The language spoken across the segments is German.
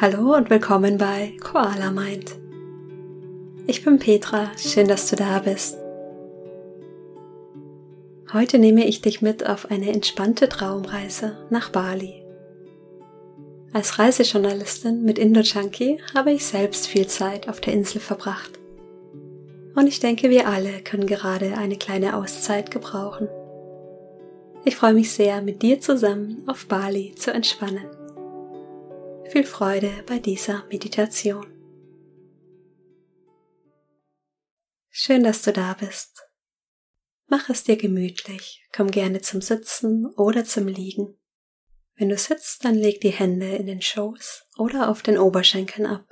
Hallo und willkommen bei Koala Mind. Ich bin Petra, schön, dass du da bist. Heute nehme ich dich mit auf eine entspannte Traumreise nach Bali. Als Reisejournalistin mit Indo-Junkie habe ich selbst viel Zeit auf der Insel verbracht. Und ich denke, wir alle können gerade eine kleine Auszeit gebrauchen. Ich freue mich sehr, mit dir zusammen auf Bali zu entspannen. Viel Freude bei dieser Meditation. Schön, dass du da bist. Mach es dir gemütlich, komm gerne zum Sitzen oder zum Liegen. Wenn du sitzt, dann leg die Hände in den Schoß oder auf den Oberschenkeln ab.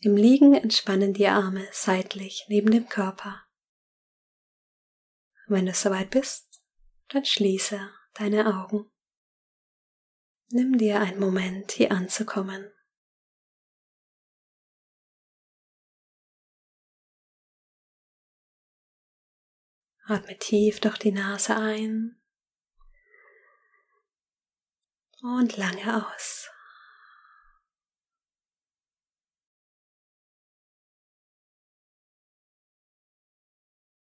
Im Liegen entspannen die Arme seitlich neben dem Körper. Wenn du soweit bist, dann schließe deine Augen. Nimm dir einen Moment, hier anzukommen. Atme tief durch die Nase ein und lange aus.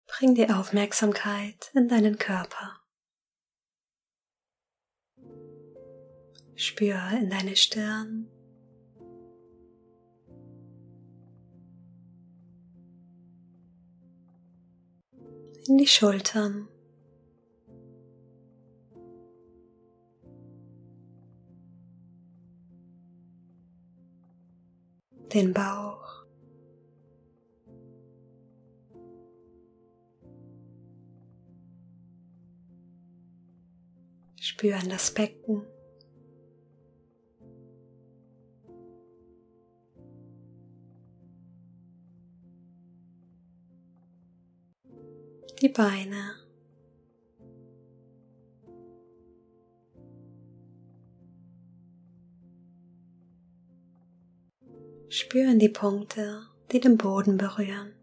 Bring die Aufmerksamkeit in deinen Körper. Spür in deine Stirn. In die Schultern. Den Bauch. Spüren das Becken. Die Beine. Spüren die Punkte, die den Boden berühren.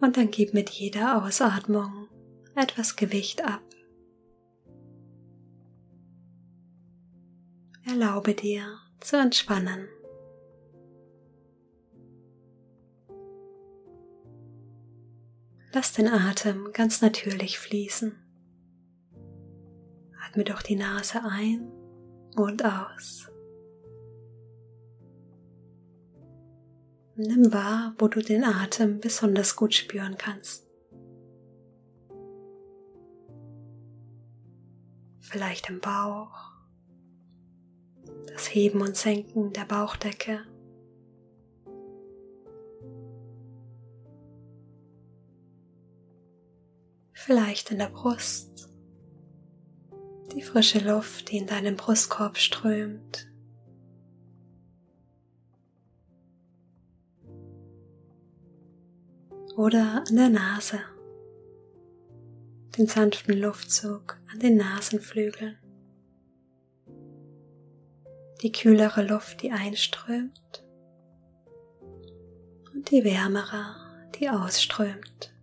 Und dann gib mit jeder Ausatmung etwas Gewicht ab. Erlaube dir zu entspannen. Lass den Atem ganz natürlich fließen. Atme durch die Nase ein und aus. Nimm wahr, wo du den Atem besonders gut spüren kannst. Vielleicht im Bauch, das Heben und Senken der Bauchdecke vielleicht in der Brust, die frische Luft, die in deinem Brustkorb strömt. Oder an der Nase, den sanften Luftzug an den Nasenflügeln, die kühlere Luft, die einströmt und die wärmere, die ausströmt.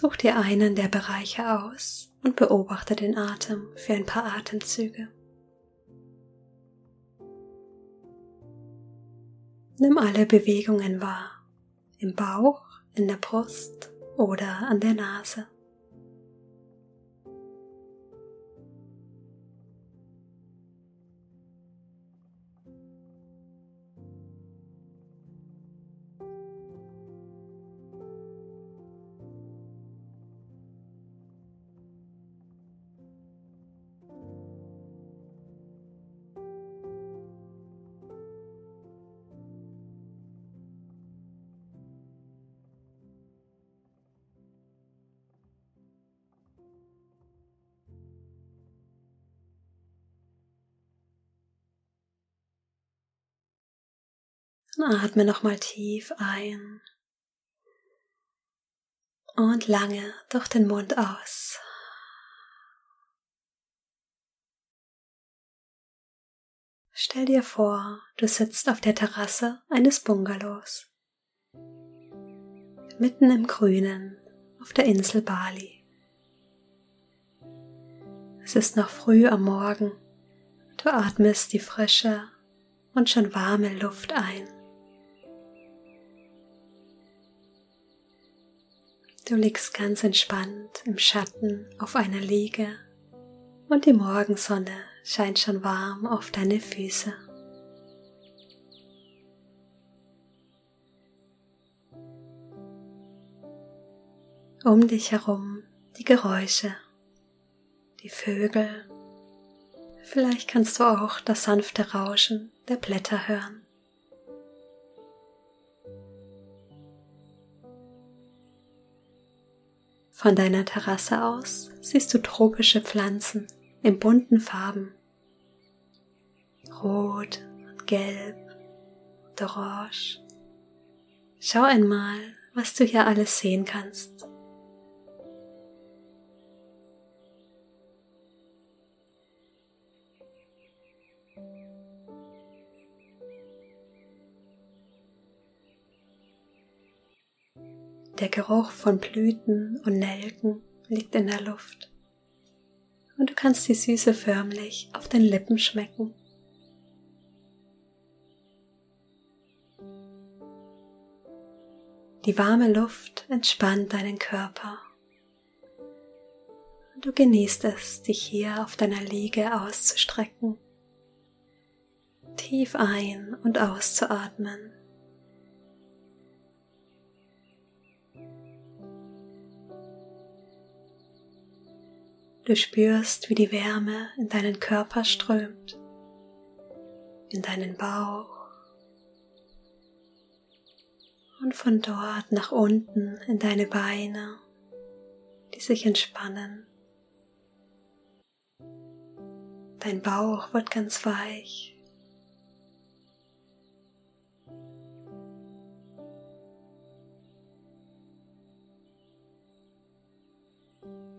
Such dir einen der Bereiche aus und beobachte den Atem für ein paar Atemzüge. Nimm alle Bewegungen wahr, im Bauch, in der Brust oder an der Nase. Atme nochmal tief ein und lange durch den Mund aus. Stell dir vor, du sitzt auf der Terrasse eines Bungalows. Mitten im Grünen auf der Insel Bali. Es ist noch früh am Morgen. Du atmest die frische und schon warme Luft ein. Du liegst ganz entspannt im Schatten auf einer Liege und die Morgensonne scheint schon warm auf deine Füße. Um dich herum die Geräusche, die Vögel. Vielleicht kannst du auch das sanfte Rauschen der Blätter hören. Von deiner Terrasse aus siehst du tropische Pflanzen in bunten Farben. Rot und Gelb und Orange. Schau einmal, was du hier alles sehen kannst. Der Geruch von Blüten und Nelken liegt in der Luft und du kannst die Süße förmlich auf den Lippen schmecken. Die warme Luft entspannt deinen Körper und du genießt es, dich hier auf deiner Liege auszustrecken, tief ein- und auszuatmen. Du spürst, wie die Wärme in deinen Körper strömt, in deinen Bauch und von dort nach unten in deine Beine, die sich entspannen. Dein Bauch wird ganz weich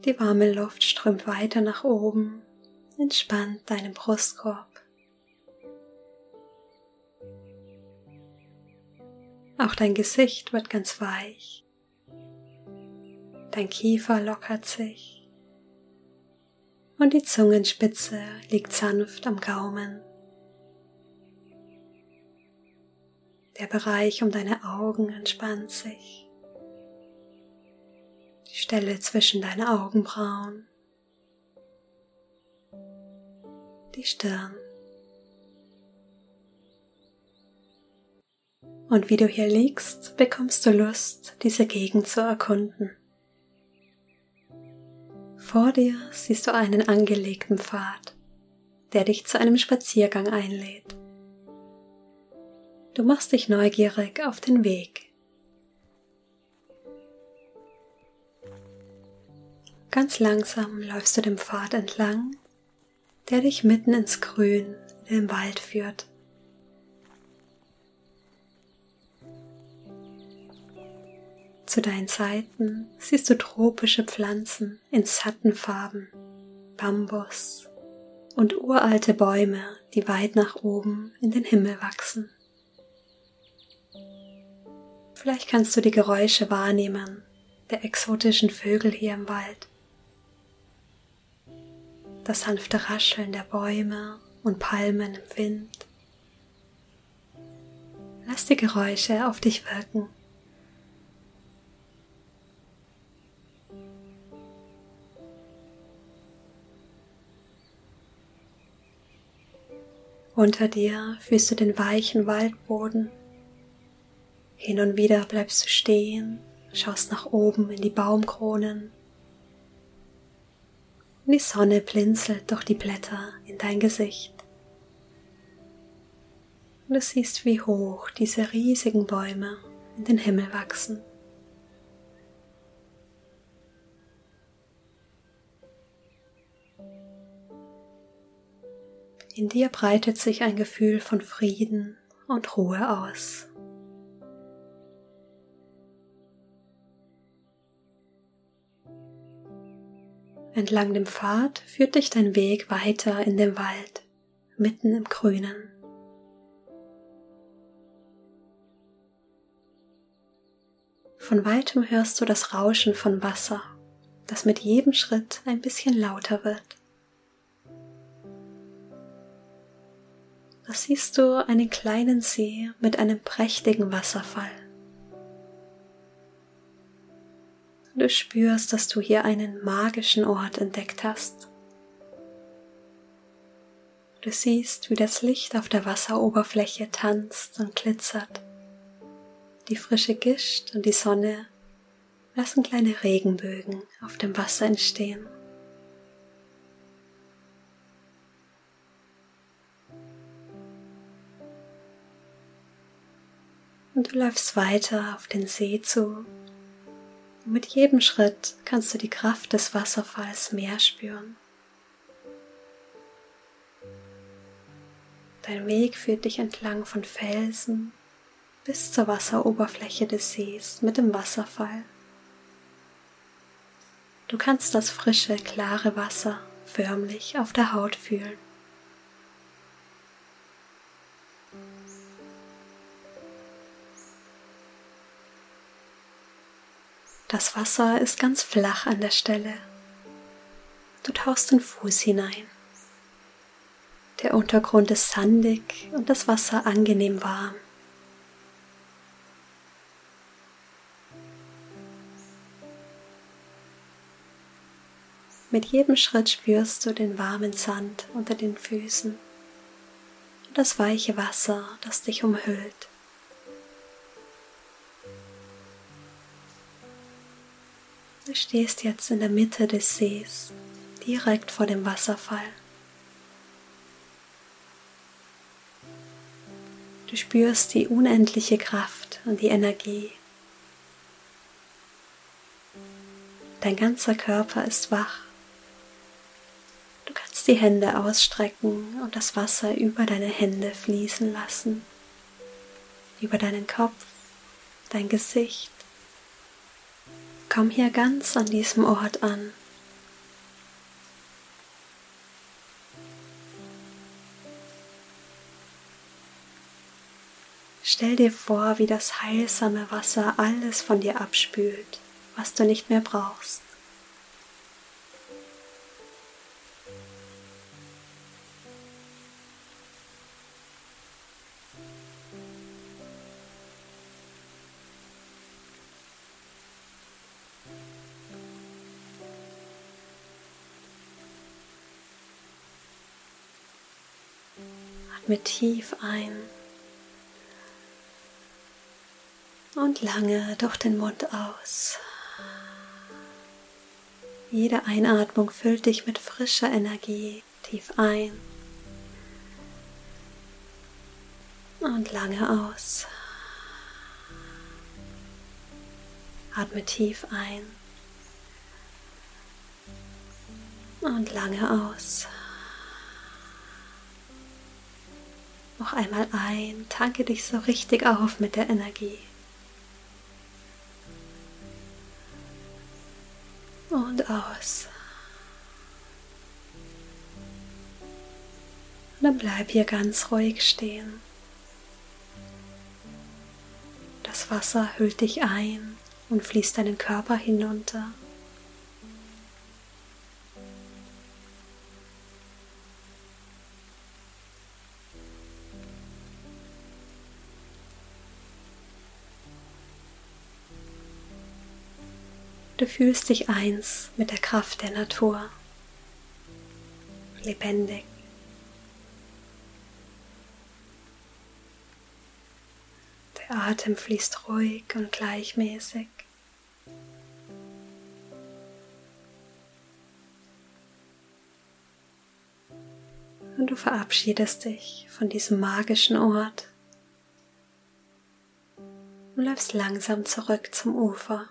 Die warme Luft strömt weiter nach oben, entspannt deinen Brustkorb. Auch dein Gesicht wird ganz weich. Dein Kiefer lockert sich und die Zungenspitze liegt sanft am Gaumen. Der Bereich um deine Augen entspannt sich die Stelle zwischen deinen Augenbrauen, die Stirn. Und wie du hier liegst, bekommst du Lust, diese Gegend zu erkunden. Vor dir siehst du einen angelegten Pfad, der dich zu einem Spaziergang einlädt. Du machst dich neugierig auf den Weg. Ganz langsam läufst du dem Pfad entlang, der dich mitten ins Grün in den Wald führt. Zu deinen Seiten siehst du tropische Pflanzen in satten Farben, Bambus und uralte Bäume, die weit nach oben in den Himmel wachsen. Vielleicht kannst du die Geräusche wahrnehmen der exotischen Vögel hier im Wald das sanfte Rascheln der Bäume und Palmen im Wind. Lass die Geräusche auf dich wirken. Unter dir fühlst du den weichen Waldboden. Hin und wieder bleibst du stehen, schaust nach oben in die Baumkronen und die Sonne blinzelt durch die Blätter in dein Gesicht. Und du siehst, wie hoch diese riesigen Bäume in den Himmel wachsen. In dir breitet sich ein Gefühl von Frieden und Ruhe aus. Entlang dem Pfad führt dich dein Weg weiter in den Wald, mitten im Grünen. Von weitem hörst du das Rauschen von Wasser, das mit jedem Schritt ein bisschen lauter wird. Da siehst du einen kleinen See mit einem prächtigen Wasserfall. Du spürst, dass du hier einen magischen Ort entdeckt hast. Du siehst, wie das Licht auf der Wasseroberfläche tanzt und glitzert. Die frische Gischt und die Sonne lassen kleine Regenbögen auf dem Wasser entstehen. Und du läufst weiter auf den See zu und mit jedem Schritt kannst du die Kraft des Wasserfalls mehr spüren. Dein Weg führt dich entlang von Felsen bis zur Wasseroberfläche des Sees mit dem Wasserfall. Du kannst das frische, klare Wasser förmlich auf der Haut fühlen. Das Wasser ist ganz flach an der Stelle. Du tauchst den Fuß hinein. Der Untergrund ist sandig und das Wasser angenehm warm. Mit jedem Schritt spürst du den warmen Sand unter den Füßen und das weiche Wasser, das dich umhüllt. Stehst jetzt in der Mitte des Sees, direkt vor dem Wasserfall. Du spürst die unendliche Kraft und die Energie. Dein ganzer Körper ist wach. Du kannst die Hände ausstrecken und das Wasser über deine Hände fließen lassen, über deinen Kopf, dein Gesicht, Komm hier ganz an diesem Ort an. Stell dir vor, wie das heilsame Wasser alles von dir abspült, was du nicht mehr brauchst. Tief ein und lange durch den Mund aus. Jede Einatmung füllt dich mit frischer Energie tief ein und lange aus. Atme tief ein und lange aus. Noch einmal ein, tanke dich so richtig auf mit der Energie. Und aus. Und dann bleib hier ganz ruhig stehen. Das Wasser hüllt dich ein und fließt deinen Körper hinunter. Fühlst dich eins mit der Kraft der Natur, lebendig. Der Atem fließt ruhig und gleichmäßig. Und du verabschiedest dich von diesem magischen Ort und läufst langsam zurück zum Ufer.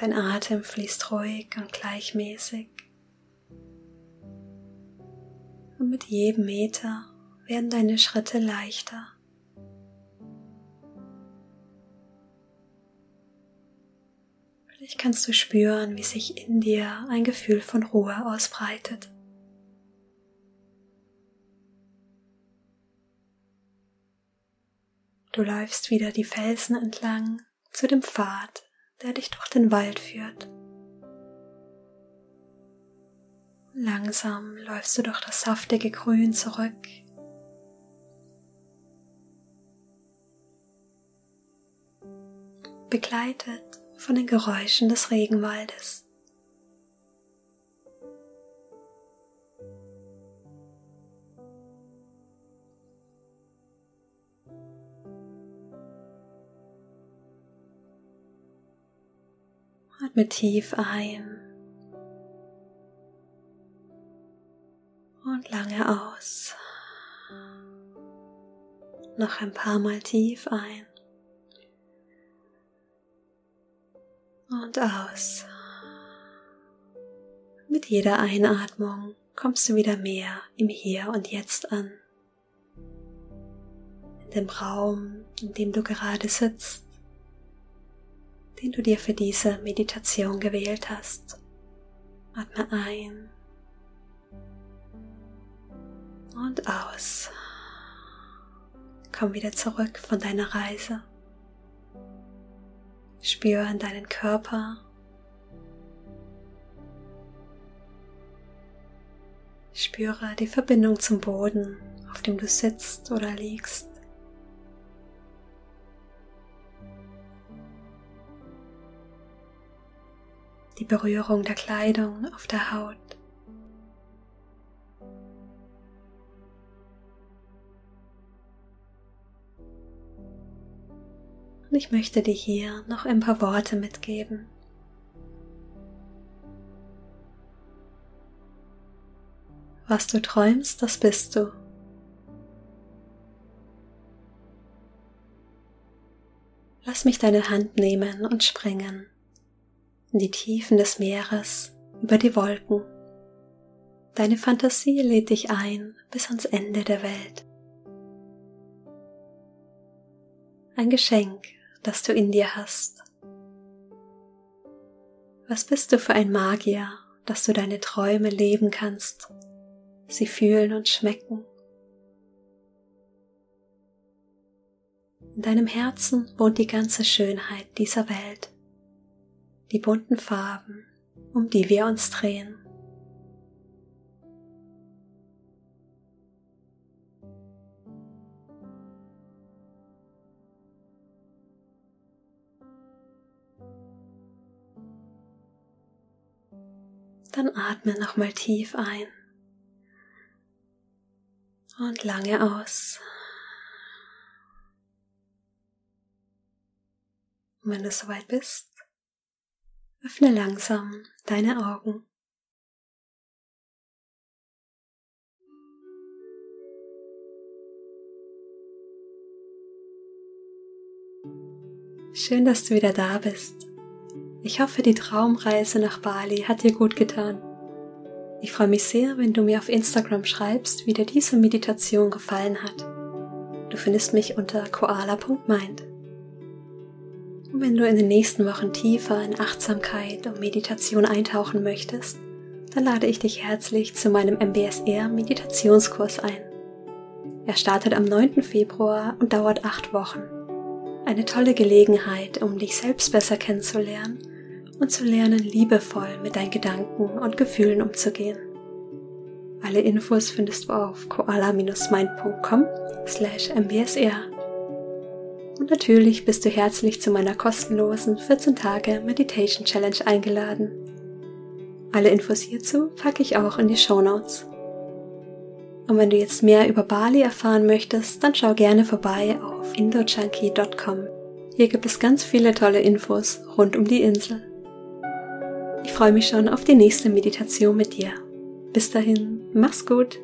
Dein Atem fließt ruhig und gleichmäßig. Und mit jedem Meter werden deine Schritte leichter. Vielleicht kannst du spüren, wie sich in dir ein Gefühl von Ruhe ausbreitet. Du läufst wieder die Felsen entlang zu dem Pfad, der dich durch den Wald führt. Langsam läufst du durch das saftige Grün zurück. Begleitet von den Geräuschen des Regenwaldes. Atme tief ein und lange aus. Noch ein paar Mal tief ein und aus. Mit jeder Einatmung kommst du wieder mehr im Hier und Jetzt an. In dem Raum, in dem du gerade sitzt den du dir für diese Meditation gewählt hast. Atme ein und aus. Komm wieder zurück von deiner Reise. Spüre in deinen Körper. Spüre die Verbindung zum Boden, auf dem du sitzt oder liegst. Die Berührung der Kleidung auf der Haut. Und ich möchte dir hier noch ein paar Worte mitgeben. Was du träumst, das bist du. Lass mich deine Hand nehmen und springen in die Tiefen des Meeres, über die Wolken. Deine Fantasie lädt dich ein bis ans Ende der Welt. Ein Geschenk, das du in dir hast. Was bist du für ein Magier, dass du deine Träume leben kannst, sie fühlen und schmecken. In deinem Herzen wohnt die ganze Schönheit dieser Welt die bunten Farben, um die wir uns drehen. Dann atme nochmal tief ein und lange aus. Und wenn du soweit bist, Öffne langsam deine Augen. Schön, dass du wieder da bist. Ich hoffe, die Traumreise nach Bali hat dir gut getan. Ich freue mich sehr, wenn du mir auf Instagram schreibst, wie dir diese Meditation gefallen hat. Du findest mich unter koala.mind. Und wenn du in den nächsten Wochen tiefer in Achtsamkeit und Meditation eintauchen möchtest, dann lade ich dich herzlich zu meinem MBSR Meditationskurs ein. Er startet am 9. Februar und dauert acht Wochen. Eine tolle Gelegenheit, um dich selbst besser kennenzulernen und zu lernen, liebevoll mit deinen Gedanken und Gefühlen umzugehen. Alle Infos findest du auf koala-mind.com slash mbsr. Und natürlich bist du herzlich zu meiner kostenlosen 14 Tage Meditation Challenge eingeladen. Alle Infos hierzu packe ich auch in die Show Notes. Und wenn du jetzt mehr über Bali erfahren möchtest, dann schau gerne vorbei auf indojunkie.com. Hier gibt es ganz viele tolle Infos rund um die Insel. Ich freue mich schon auf die nächste Meditation mit dir. Bis dahin, mach's gut!